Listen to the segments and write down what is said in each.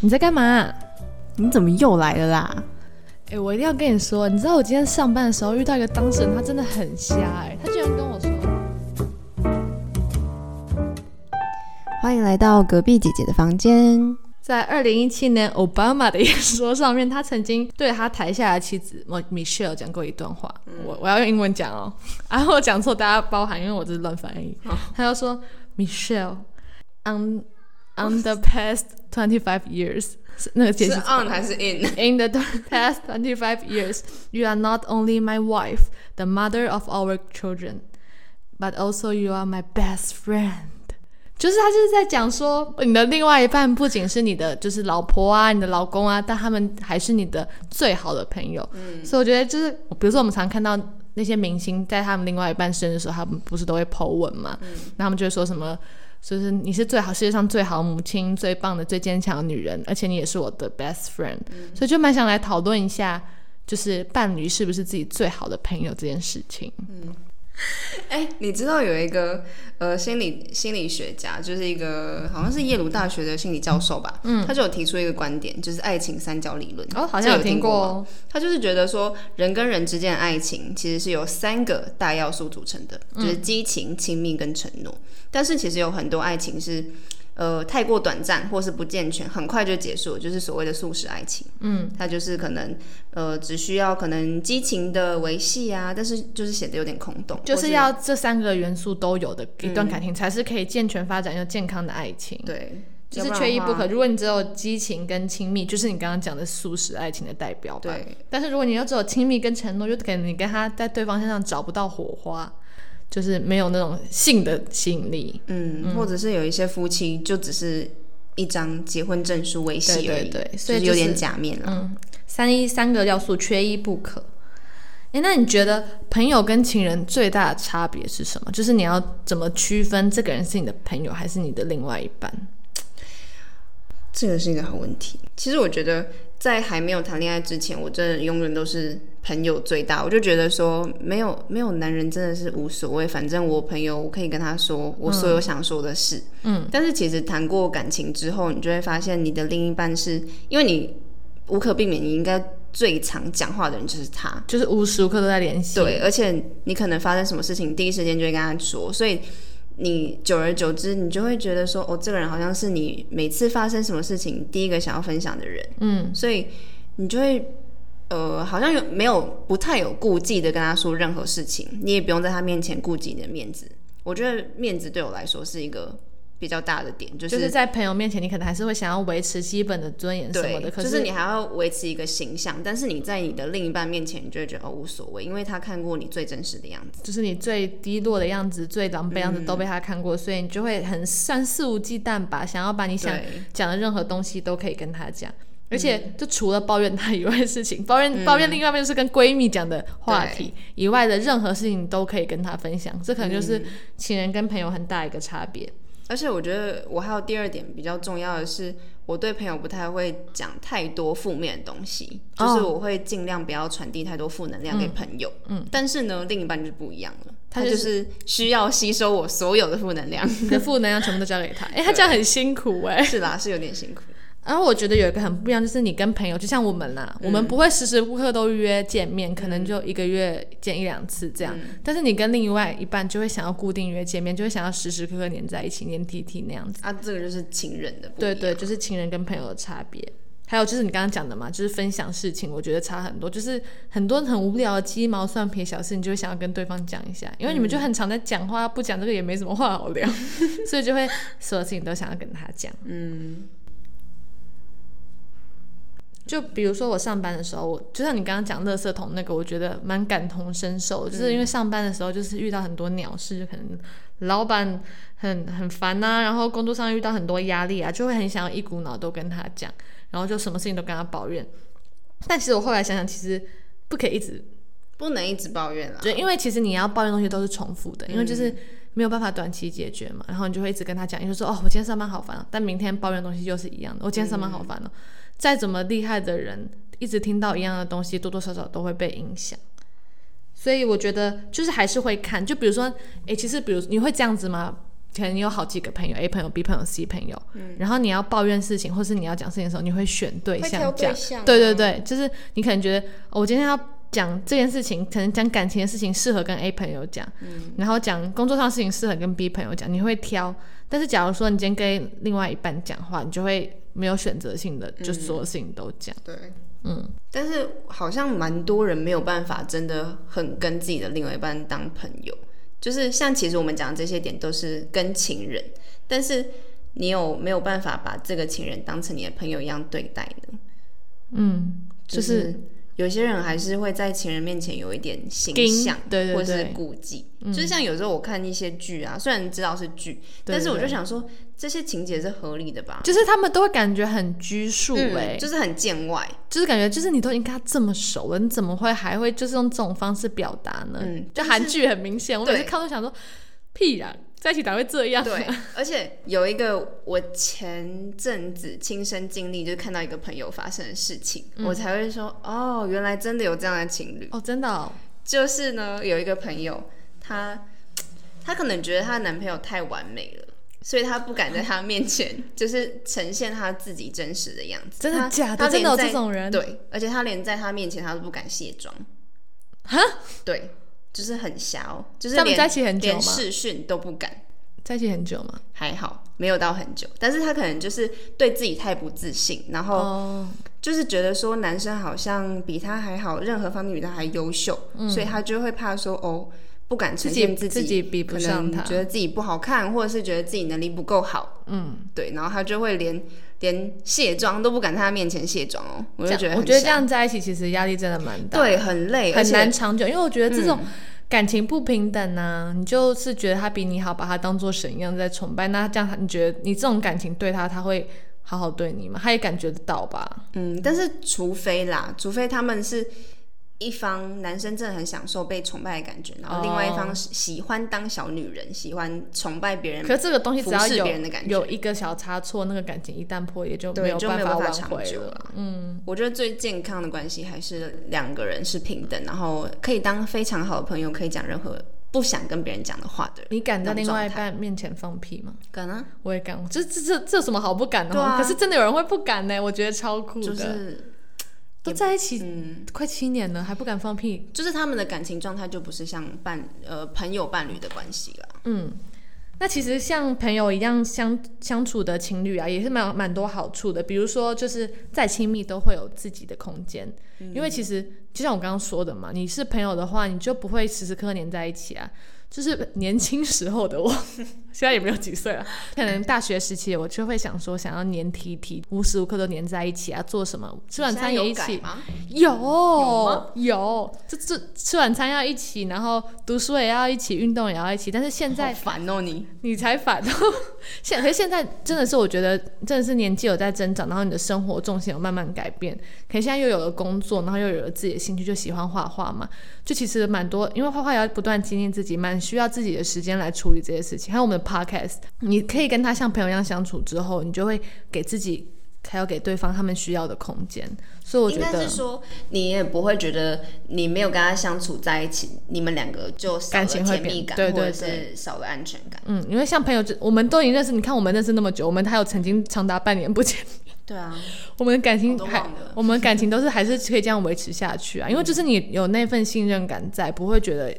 你在干嘛？你怎么又来了啦？哎、我一定要跟你说，你知道我今天上班的时候遇到一个当事人，他真的很瞎哎、他居然跟我说，欢迎来到隔壁姐姐的房间。在二零一七年奥巴马的演说上面，他曾经对他台下的妻子 Michelle 讲过一段话，我我要用英文讲哦，啊，我讲错大家包涵，因为我这是乱翻译。他就说 Michelle，on on the past twenty five years，那个解是释 on 还是 in？In the past twenty five years, you are not only my wife, the mother of our children, but also you are my best friend. 就是他就是在讲说，你的另外一半不仅是你的就是老婆啊，你的老公啊，但他们还是你的最好的朋友。嗯，所以我觉得就是，比如说我们常看到那些明星在他们另外一半生日的时候，他们不是都会 po 文嘛？嗯，那他们就会说什么？就是你是最好世界上最好母亲，最棒的、最坚强的女人，而且你也是我的 best friend，、所以就蛮想来讨论一下，就是伴侣是不是自己最好的朋友这件事情。哎、你知道有一个呃心理心理学家，就是一个好像是耶鲁大学的心理教授吧，嗯，他就有提出一个观点，就是爱情三角理论。哦，好像有听过哦。他就是觉得说，人跟人之间的爱情其实是由三个大要素组成的，就是激情、亲密跟承诺。但是其实有很多爱情是，呃，太过短暂或是不健全，很快就结束，就是所谓的素食爱情。嗯，它就是可能，呃，只需要可能激情的维系啊，但是就是显得有点空洞，就是要这三个元素都有的一段感情，才是可以健全发展又健康的爱情。对，就是缺一不可。。如果你只有激情跟亲密，就是你刚刚讲的素食爱情的代表吧。对，但是如果你又只有亲密跟承诺，就可能你跟他在对方身上找不到火花，就是没有那种性的吸引力。嗯，或者是有一些夫妻就只是一张结婚证书维系而已，对对对所以就是有点假面了。嗯，三一三个要素缺一不可。哎，那你觉得朋友跟情人最大的差别是什么？就是你要怎么区分这个人是你的朋友还是你的另外一半？这个是一个好问题。其实我觉得，在还没有谈恋爱之前，我真的永远都是朋友最大。我就觉得说，没有没有男人真的是无所谓，反正我朋友我可以跟他说我所有想说的事。嗯，但是其实谈过感情之后，你就会发现，你的另一半是因为你无可避免，你应该最常讲话的人就是他。就是无时无刻都在联系。对，而且你可能发生什么事情，第一时间就会跟他说，所以你久而久之，你就会觉得说，哦，这个人好像是你每次发生什么事情第一个想要分享的人，嗯，所以你就会。呃，好像有没有不太有顾忌的跟他说任何事情，你也不用在他面前顾及你的面子。我觉得面子对我来说是一个比较大的点，就是、就是在朋友面前，你可能还是会想要维持基本的尊严什么的。就是你还要维持一个形象，但是你在你的另一半面前，你就会觉得哦无所谓，因为他看过你最真实的样子。就是你最低落的样子、最狼狈的样子都被他看过，所以你就会很算肆无忌惮吧，想要把你想讲的任何东西都可以跟他讲。而且，就除了抱怨他以外的事情，抱怨抱怨另外一面就是跟闺蜜讲的话题以外的任何事情，你都可以跟他分享。这可能就是情人跟朋友很大一个差别。而且我觉得我还有第二点比较重要的是，我对朋友不太会讲太多负面的东西，哦就是我会尽量不要传递太多负能量给朋友。嗯，但是呢，另一半就不一样了，他就是需要吸收我所有的负能量。你的负能量全部都交给他，哎、他这样很辛苦哎、是啦，是有点辛苦。然后我觉得有一个很不一样，就是你跟朋友，就像我们啦，我们不会时时刻刻都约见面，可能就一个月见一两次这样。但是你跟另外一半就会想要固定约见面，就会想要时时刻刻黏在一起，黏 T T 那样子。啊，这个就是情人的。对对，就是情人跟朋友的差别。还有就是你刚刚讲的嘛，就是分享事情，我觉得差很多。就是很多很无聊的鸡毛蒜皮小事，你就会想要跟对方讲一下，因为你们就很常在讲话，不讲这个也没什么话好聊，所以就会所有事情都想要跟他讲。嗯，就比如说我上班的时候，我就像你刚刚讲垃圾桶那个，我觉得蛮感同身受，就是因为上班的时候就是遇到很多鸟事，就可能老板很很烦呐、然后工作上遇到很多压力啊，就会很想要一股脑都跟他讲，然后就什么事情都跟他抱怨。但其实我后来想想，其实不可以一直不能一直抱怨了。对，因为其实你要抱怨东西都是重复的，因为就是没有办法短期解决嘛。然后你就会一直跟他讲，你就说哦，我今天上班好烦、哦，但明天抱怨东西又是一样的，我今天上班好烦哦。再怎么厉害的人，一直听到一样的东西，多多少少都会被影响。所以我觉得就是还是会看，就比如说，诶，其实比如你会这样子吗？可能你有好几个朋友，A 朋友、B 朋友、C 朋友，嗯然后你要抱怨事情，或是你要讲事情的时候，你会选对象讲。对对对对，就是你可能觉得、哦我今天要讲这件事情，可能讲感情的事情适合跟 A 朋友讲，嗯然后讲工作上的事情适合跟 B 朋友讲，你会挑。但是假如说你今天跟另外一半讲话，你就会没有选择性的，就所有事情都讲。对。嗯，但是好像蛮多人没有办法真的很跟自己的另外一半当朋友，就是像其实我们讲的这些点都是跟情人，但是你有没有办法把这个情人当成你的朋友一样对待呢？嗯，就就是有些人还是会在情人面前有一点形象，对对或是顾忌。就是像有时候我看一些剧啊，虽然知道是剧，但是我就想说这些情节是合理的吧？就是他们都会感觉很拘束、哎、嗯，就是很见外。就是感觉就是你都已经跟他这么熟了，你怎么会还会就是用这种方式表达呢？嗯就韩剧很明显，我每次看都想说，屁呀、在一起咋会这样？对，而且有一个我前阵子亲身经历，就是看到一个朋友发生的事情，我才会说哦，原来真的有这样的情侣。哦，真的、哦，就是呢，有一个朋友，她她可能觉得她的男朋友太完美了。所以他不敢在他面前 就是呈现他自己真实的样子，真的假的？真的有这种人？对，而且他连在他面前他都不敢卸妆，哈，对，就是很瞎哦，就是连他们在一起很久连吗视讯都不敢。在一起很久吗？还好，没有到很久，但是他可能就是对自己太不自信，然后哦，就是觉得说男生好像比他还好，任何方面比他还优秀，所以他就会怕说哦，不敢自己自自己比不上他觉得自己不好看，或者是觉得自己能力不够好，嗯，对，然后他就会连连卸妆都不敢在他面前卸妆哦，我就觉得我觉得这样在一起其实压力真的蛮大，对，很累，很难长久，因为我觉得这种嗯感情不平等啊，你就是觉得他比你好，把他当做神一样在崇拜，那这样他你觉得你这种感情对他，他会好好对你吗？他也感觉得到吧？嗯，但是除非啦，除非他们是一方男生真的很享受被崇拜的感觉，然后另外一方是喜欢当小女人，喜欢崇拜别人，可是这个东西只要有别人的感觉有一个小差错，那个感情一旦破裂就没有办法长回了。久了。嗯，我觉得最健康的关系还是两个人是平等，然后可以当非常好的朋友，可以讲任何不想跟别人讲的话的人。你敢在另外一半面前放屁吗？敢啊，我也敢，这这这这有什么好不敢的对啊吗？可是真的有人会不敢呢，我觉得超酷的。就是都在一起嗯，快七年了，还不敢放屁，就是他们的感情状态就不是像伴呃朋友伴侣的关系了。嗯，那其实像朋友一样相相处的情侣啊，也是蛮蛮多好处的。比如说，就是再亲密都会有自己的空间，因为其实就像我刚刚说的嘛，你是朋友的话，你就不会时时刻刻黏在一起啊。就是年轻时候的我，现在也没有几岁了，可能大学时期我就会想说，想要黏 T T，无时无刻都黏在一起啊，做什么吃晚餐也一起，有？有有，这这吃晚餐要一起，然后读书也要一起，运动也要一起。但是现在好烦哦你。你才反，现可是现在真的是我觉得真的是年纪有在增长，然后你的生活重心有慢慢改变。可能现在又有了工作，然后又有了自己的兴趣，就喜欢画画嘛。就其实蛮多，因为画画也要不断精进自己，蛮需要自己的时间来处理这些事情。还有我们的 podcast，你可以跟他像朋友一样相处之后，你就会给自己还有给对方他们需要的空间。所以我觉应该得是说，你也不会觉得你没有跟他相处在一起，你们两个就感情会变对对或者是少了安全感。嗯，因为像朋友就，我们都已经认识，你看我们认识那么久，我们还有曾经长达半年不见，对啊，我们的感情还我们感情都是还是可以这样维持下去啊，因为就是你有那份信任感在，不会觉得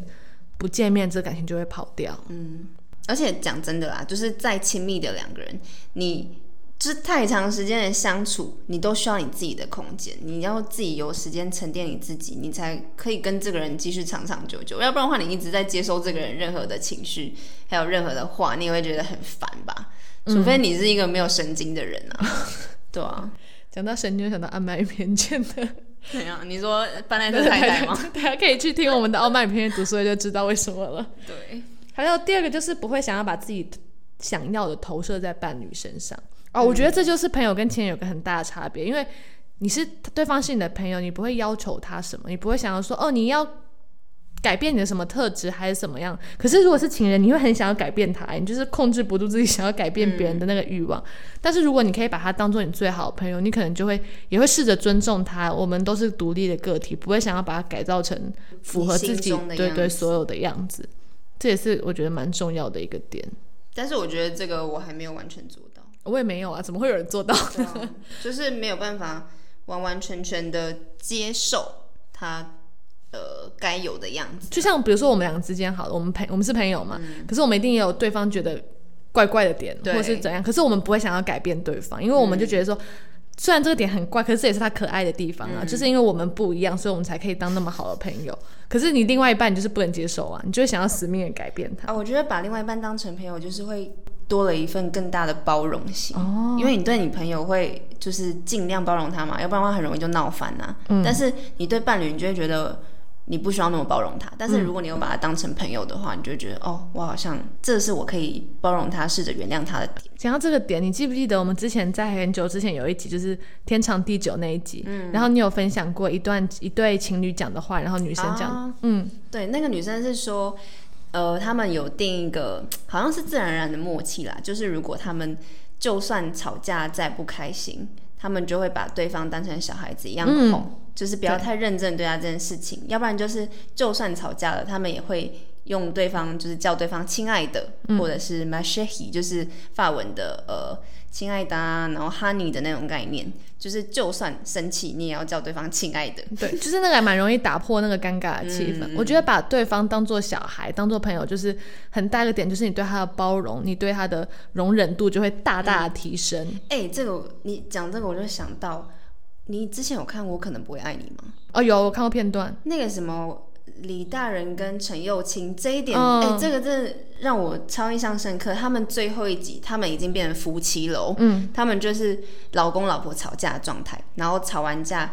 不见面这感情就会跑掉。嗯而且讲真的啦，就是再亲密的两个人，你就是太长时间的相处，你都需要你自己的空间，你要自己有时间沉淀你自己，你才可以跟这个人继续长长久久。要不然的话，你一直在接收这个人任何的情绪，还有任何的话，你也会觉得很烦吧？除非你是一个没有神经的人啊，对啊，讲到神经，就想到《傲慢与偏见》的。怎样，你说搬来这太太吗？大家可以去听我们的《傲慢与偏见》读书会就知道为什么了。对，还有第二个就是不会想要把自己想要的投射在伴侣身上。哦，我觉得这就是朋友跟情人有个很大的差别，因为你是对方是你的朋友，你不会要求他什么，你不会想要说哦你要改变你的什么特质还是怎么样。可是如果是情人，你会很想要改变他，你就是控制不住自己想要改变别人的那个欲望。但是如果你可以把他当做你最好的朋友，你可能就会也会试着尊重他。我们都是独立的个体，不会想要把他改造成符合自己对对所有的样子。这也是我觉得蛮重要的一个点。但是我觉得这个我还没有完全做到，我也没有啊，怎么会有人做到？对啊，就是没有办法完完全全的接受他呃该有的样子。就像比如说我们两个之间好了，我们朋我们是朋友嘛，可是我们一定也有对方觉得怪怪的点，或是怎样，可是我们不会想要改变对方，因为我们就觉得说。虽然这个点很怪，可是这也是他可爱的地方啊！就是因为我们不一样，所以我们才可以当那么好的朋友。可是你另外一半，你就是不能接受啊，你就会想要死命的改变他。啊，我觉得把另外一半当成朋友，就是会多了一份更大的包容性。哦，因为你对你朋友会就是尽量包容他嘛，要不然的话很容易就闹翻呐、嗯但是你对伴侣，你就会觉得你不需要那么包容他。但是如果你有把他当成朋友的话，你就觉得哦，我好像这是我可以包容他、试着原谅他的点。讲到这个点，你记不记得我们之前在很久之前有一集，就是天长地久那一集，嗯。然后你有分享过一段一对情侣讲的话，然后女生讲，啊。嗯，对，那个女生是说，呃，他们有定一个好像是自然而然的默契啦，就是如果他们就算吵架再不开心，他们就会把对方当成小孩子一样嗯。哄，就是不要太认真对待这件事情，要不然就是就算吵架了，他们也会用对方就是叫对方亲爱的，或者是 m a s h e h i 就是法文的呃亲爱的啊，然后 honey 的那种概念，就是就算生气你也要叫对方亲爱的。对，就是那个还蛮容易打破那个尴尬的气氛。嗯我觉得把对方当做小孩，当做朋友，就是很大一个点，就是你对他的包容，你对他的容忍度就会大大的提升。哎、这个你讲这个我就想到，你之前有看过《我可能不会爱你》吗？哦，有我看过片段，那个什么李大人跟陈幼卿这一点，哎、嗯这个真的让我超印象深刻。他们最后一集，他们已经变成夫妻了哦，嗯，他们就是老公老婆吵架的状态，然后吵完架。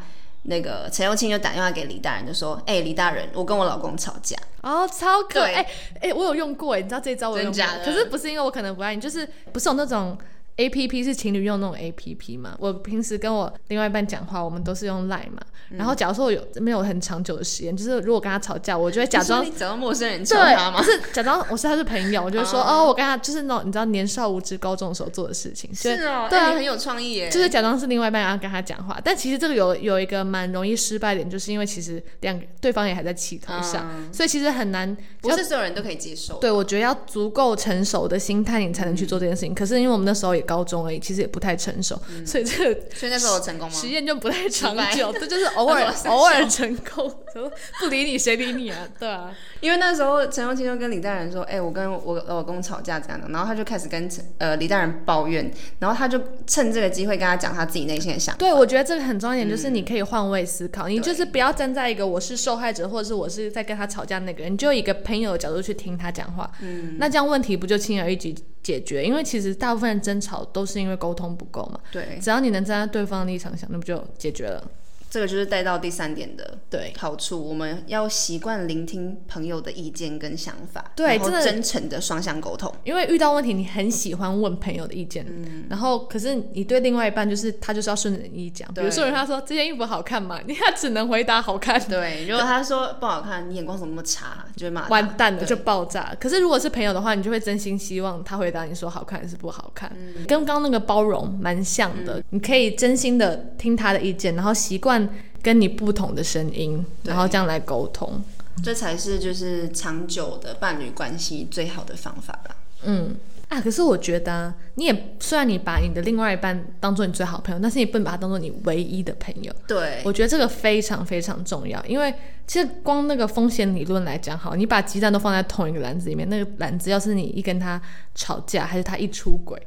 那个陈幼卿就打电话给李大人，就说：“哎、李大人，我跟我老公吵架。哦，超可爱，哎、我有用过，哎，你知道这一招我有用过，真假的可是不是因为我可能不爱你，就是不是有那种 A P P 是情侣用那种 A P P 嘛？我平时跟我另外一半讲话，我们都是用 Line 嘛。然后假如说我有没有很长久的时间，就是如果跟他吵架，我就会假装你找到陌生人吵对，他吗？是假装我是他是朋友，我就会说哦我跟他就是那种你知道年少无知高中的时候做的事情，是哦，对很有创意耶。就是假装是另外一半要跟他讲话，但其实这个有有一个蛮容易失败的点，就是因为其实两个对方也还在气头上，嗯所以其实很难。不是所有人都可以接受。对，我觉得要足够成熟的心态，你才能去做这件事情。可是因为我们那时候也高中而已，其实也不太成熟，所以这个所以那时候有成功吗？实验就不太长久。这就是偶尔 偶尔成功，什么不理你谁理你啊？对啊，因为那时候陈幼清就跟李大人说：“哎、我跟我老公吵架这样的。”然后他就开始跟陈呃李大人抱怨，然后他就趁这个机会跟他讲他自己内心的想法。对，我觉得这个很重要一点，就是你可以换位思考，你就是不要站在一个我是受害者，或者是我是在跟他吵架那个人，你就以一个朋友的角度去听他讲话，嗯，那这样问题不就轻而易举解决？因为其实大部分的争吵都是因为沟通不够嘛，对，只要你能站在对方的立场想，那不就解决了？这个就是带到第三点的对。好处，我们要习惯聆听朋友的意见跟想法，对真的真诚的双向沟通。因为遇到问题，你很喜欢问朋友的意见，嗯然后可是你对另外一半就是他就是要顺着你讲，比如说人他说这件衣服好看嘛？你他只能回答好看，对，如果他说不好看，你眼光怎么那么差，就会骂他完蛋了就爆炸。可是如果是朋友的话，你就会真心希望他回答你说好看还是不好看，跟刚刚那个包容蛮像的。你可以真心的听他的意见，然后习惯跟你不同的声音，然后这样来沟通。这才是就是长久的伴侣关系最好的方法啦。嗯啊，可是我觉得、啊、你也虽然你把你的另外一半当做你最好朋友，但是你不能把他当做你唯一的朋友。对，我觉得这个非常非常重要，因为其实光那个风险理论来讲，好，你把鸡蛋都放在同一个篮子里面，那个篮子要是你一跟他吵架，还是他一出轨，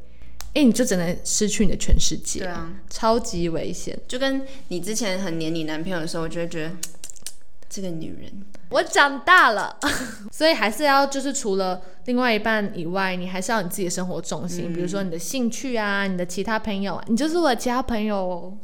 哎，你就只能失去你的全世界，对啊，超级危险。就跟你之前很黏你男朋友的时候，我就会觉得 这个女人我长大了，所以还是要就是除了另外一半以外，你还是要你自己的生活重心，比如说你的兴趣啊，你的其他朋友啊，你就是我的其他朋友哦，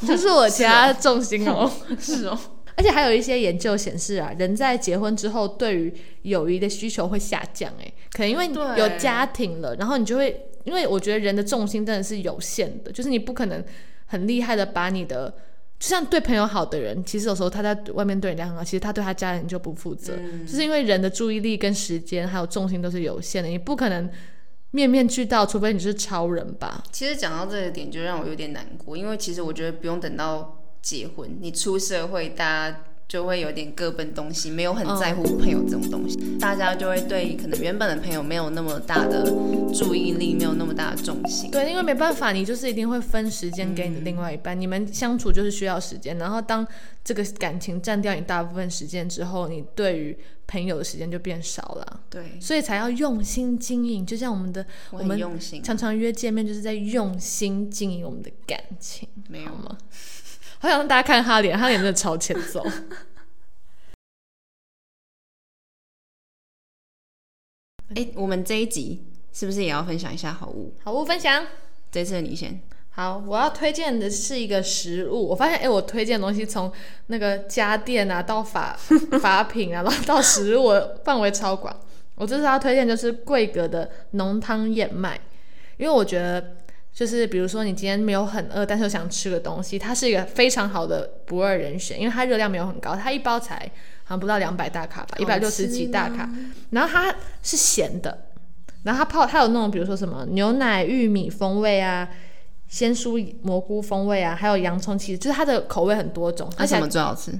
你 就是我其他重心哦。是哦，而且还有一些研究显示啊，人在结婚之后，对于友谊的需求会下降。哎，可能因为对有家庭了，然后你就会，因为我觉得人的重心真的是有限的，就是你不可能很厉害的把你的，就像对朋友好的人，其实有时候他在外面对人家很好，其实他对他家人就不负责，就是因为人的注意力跟时间还有重心都是有限的，你不可能面面俱到，除非你是超人吧。其实讲到这个点，就让我有点难过，因为其实我觉得不用等到结婚，你出社会，大家就会有点各奔东西，没有很在乎朋友这种东西，大家就会对可能原本的朋友没有那么大的注意力，没有那么大的重心。对，因为没办法，你就是一定会分时间给你的另外一半，你们相处就是需要时间。然后当这个感情占掉你大部分时间之后，你对于朋友的时间就变少了。对，所以才要用心经营，就像我们的我我们常常约见面，就是在用心经营我们的感情，没有吗？好想让大家看他脸，他脸真的超欠揍。哎、我们这一集是不是也要分享一下好物？好物分享。这次你先。好，我要推荐的是一个食物。我发现，哎，我推荐的东西从那个家电啊，到法 法品啊，然后到食物，范围超广。我这次要推荐就是贵格的浓汤燕麦，因为我觉得就是比如说你今天没有很饿，但是又想吃个东西，它是一个非常好的不二人选，因为它热量没有很高，它一包才好像不到两百大卡吧，一百六十几大卡，然后它是咸的，然后它泡它有那种比如说什么牛奶玉米风味啊。鲜蔬蘑菇风味啊，还有洋葱，其实就是它的口味很多种。而且那什么最好吃？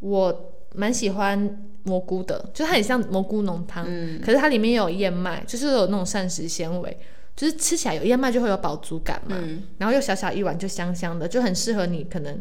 我蛮喜欢蘑菇的，就它很像蘑菇浓汤，可是它里面有燕麦，就是有那种膳食纤维，就是吃起来有燕麦就会有饱足感嘛。然后又小小一碗就香香的，就很适合你可能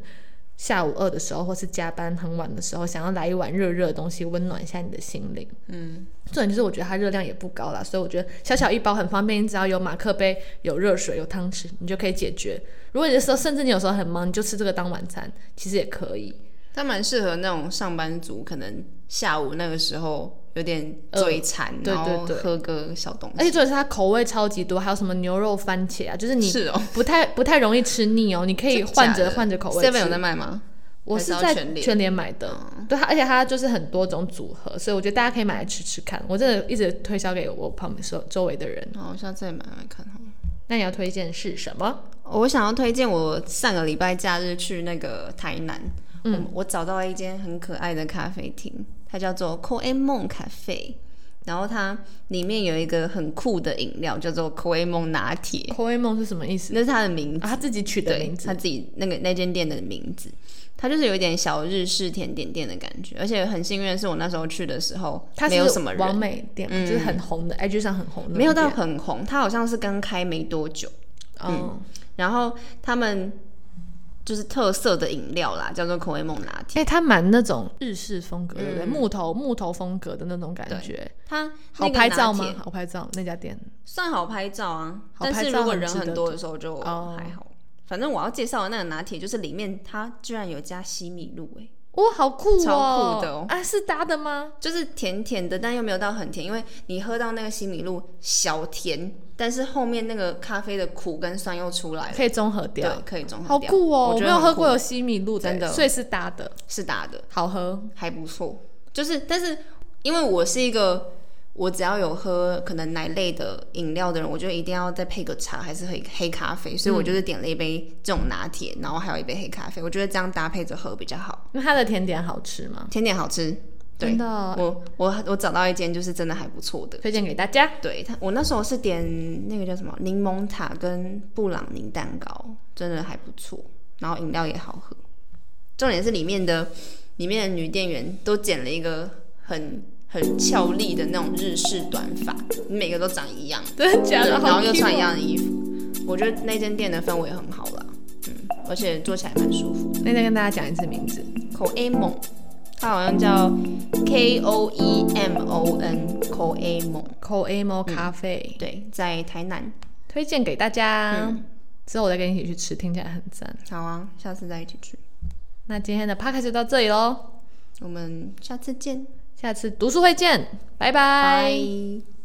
下午饿的时候，或是加班很晚的时候，想要来一碗热热的东西，温暖一下你的心灵。嗯，重点就是我觉得它热量也不高啦，所以我觉得小小一包很方便，你只要有马克杯、有热水、有汤匙，你就可以解决。如果你的时候，甚至你有时候很忙，你就吃这个当晚餐，其实也可以。它蛮适合那种上班族，可能下午那个时候有点嘴馋，对然后对对喝个小东西而且西。重点是它口味超级多，还有什么牛肉番茄啊，就是你是哦不太不太容易吃腻哦，你可以换着换着口味吃。Seven 有在卖吗？我是在全联全联买的，对它，而且它就是很多种组合，所以我觉得大家可以买来吃吃看。我真的一直推销给我旁边周周围的人。好，我下次也买来看好了。那你要推荐是什么？我想要推荐我上个礼拜假日去那个台南，嗯，我找到了一间很可爱的咖啡厅，它叫做 c o e m o n 咖啡，然后它里面有一个很酷的饮料，叫做 c o e m o n 拿铁，Coemon 是什么意思？那是它的名字，啊，他自己取的名字他。自己那个那间店的名字，它就是有一点小日式甜点店的感觉，而且很幸运的是，我那时候去的时候它没有什么人完人，美店嘛，就是很红的，IG 上很红的没有到很红，它好像是刚开没多久，哦。然后他们就是特色的饮料啦，叫做口味梦拿铁，哎、它蛮那种日式风格，对不对？木头木头风格的那种感觉，它好拍照吗？好拍照那家店。算好拍照啊，照但是如果人很多的时候就哦还好。反正我要介绍的那个拿铁，就是里面它居然有加西米露、欸，哇，好酷哦！超酷的哦啊，是搭的吗？就是甜甜的，但又没有到很甜，因为你喝到那个西米露小甜，但是后面那个咖啡的苦跟酸又出来了，可以综合对掉，，可以综合好掉酷哦！我没有喝过有西米露的，真的所以是搭的，是搭的，好喝。还不错。就是，但是因为我是一个，我只要有喝可能奶类的饮料的人，我就一定要再配个茶，还是黑黑咖啡，所以我就是点了一杯这种拿铁，然后还有一杯黑咖啡，我觉得这样搭配着喝比较好。那它的甜点好吃吗？甜点好吃，对真，的，我我我找到一间就是真的还不错的。推荐给大家。对他，我那时候是点那个叫什么柠檬塔跟布朗尼蛋糕，真的还不错，然后饮料也好喝。重点是里面的里面的女店员都剪了一个很很俏丽的那种日式短发，每个都长一样，真的假对，的？然后又穿一。样的衣服。我觉得那间店的氛围很好啦，嗯，而且做起来蛮舒服。那再跟大家讲一次名字，口 A 梦，它好像叫 K O E M O N 口 A 梦，口 Amo 咖啡，对，在台南。推荐给大家。嗯之后我再跟你一起去吃，听起来很赞。好啊，下次再一起去。那今天的 podcast 就到这里喽，我们下次见，下次读书会见，拜拜。